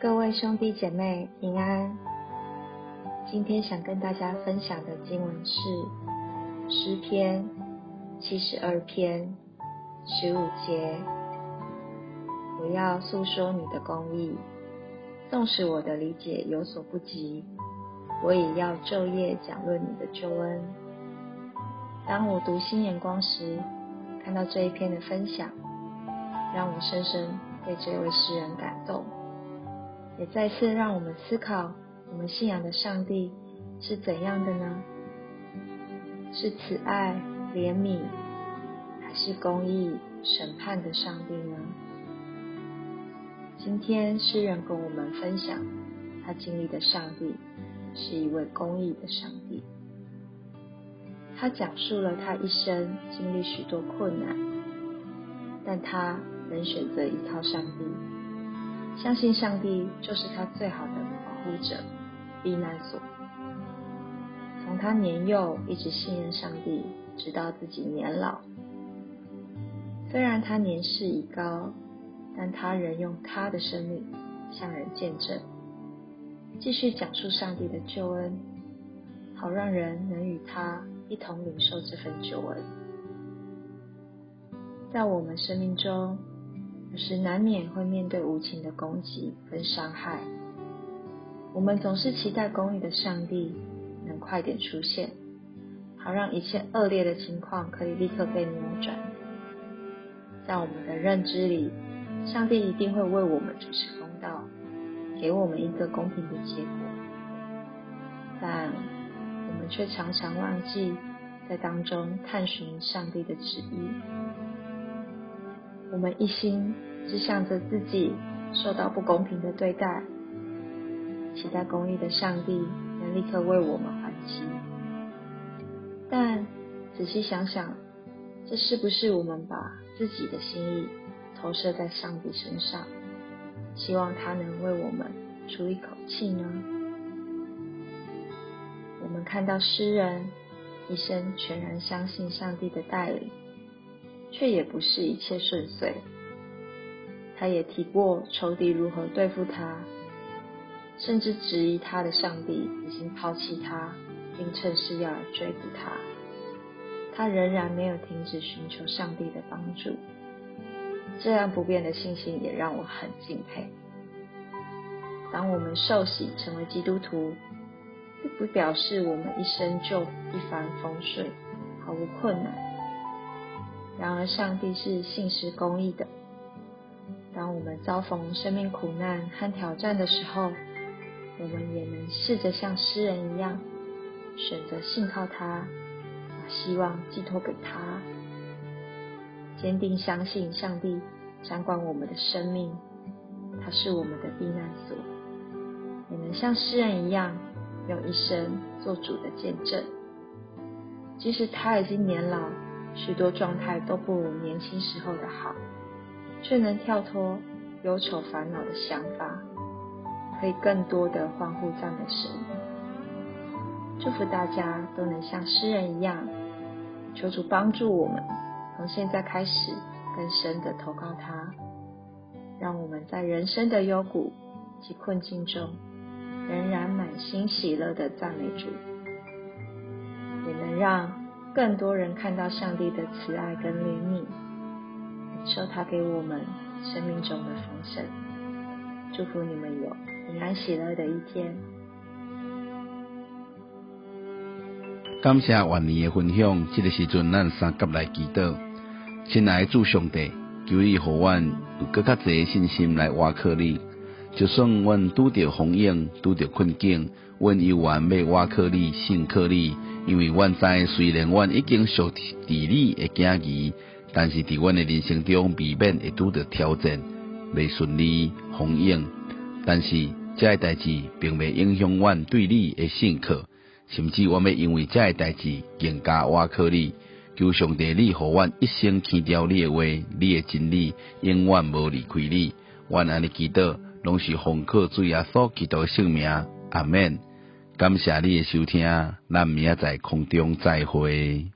各位兄弟姐妹平安。今天想跟大家分享的经文是诗篇七十二篇十五节。我要诉说你的公义，纵使我的理解有所不及，我也要昼夜讲论你的救恩。当我读新眼光时，看到这一篇的分享，让我深深被这位诗人感动。也再次让我们思考，我们信仰的上帝是怎样的呢？是慈爱、怜悯，还是公义、审判的上帝呢？今天诗人跟我们分享，他经历的上帝是一位公义的上帝。他讲述了他一生经历许多困难，但他仍选择依靠上帝。相信上帝就是他最好的保护者、避难所。从他年幼一直信任上帝，直到自己年老。虽然他年事已高，但他仍用他的生命向人见证，继续讲述上帝的救恩，好让人能与他一同领受这份救恩。在我们生命中。有时难免会面对无情的攻击跟伤害，我们总是期待公义的上帝能快点出现，好让一切恶劣的情况可以立刻被扭转。在我们的认知里，上帝一定会为我们主持公道，给我们一个公平的结果。但我们却常常忘记在当中探寻上帝的旨意。我们一心只想着自己受到不公平的对待，期待公义的上帝能立刻为我们还击。但仔细想想，这是不是我们把自己的心意投射在上帝身上，希望他能为我们出一口气呢？我们看到诗人一生全然相信上帝的带领。却也不是一切顺遂。他也提过仇敌如何对付他，甚至质疑他的上帝已经抛弃他，并趁势要来追捕他。他仍然没有停止寻求上帝的帮助。这样不变的信心也让我很敬佩。当我们受洗成为基督徒，并不表示我们一生就一帆风顺，毫无困难。然而，上帝是信实公义的。当我们遭逢生命苦难和挑战的时候，我们也能试着像诗人一样，选择信靠他，把希望寄托给他，坚定相信上帝掌管我们的生命，他是我们的避难所。也能像诗人一样，用一生做主的见证，即使他已经年老。许多状态都不如年轻时候的好，却能跳脱忧愁烦恼的想法，可以更多的欢呼赞美神。祝福大家都能像诗人一样，求主帮助我们，从现在开始更深的投靠他，让我们在人生的幽谷及困境中，仍然满心喜乐的赞美主，也能让。更多人看到上帝的慈爱跟怜悯，感受他给我们生命中的丰盛。祝福你们有平安喜乐的一天。感谢万年的分享，这个时阵咱三甲来祈祷，亲爱的主上帝，求你互阮有更加侪信心来挖克你。就算阮拄着风影，拄着困境，阮依然要挖克你，信克你。因为阮知，虽然阮已经属地理的惊疑，但是伫阮的人生中，未免会拄着挑战，未顺利、风影。但是，这个代志并未影响阮对你的信靠，甚至我们因为这个代志更加挖靠你。求上帝，你互阮一生听掉你的话，你的真理永远无离开你。阮安尼祈祷，拢是奉靠主耶稣基督圣名，阿门。感谢你的收听，咱明仔在空中再会。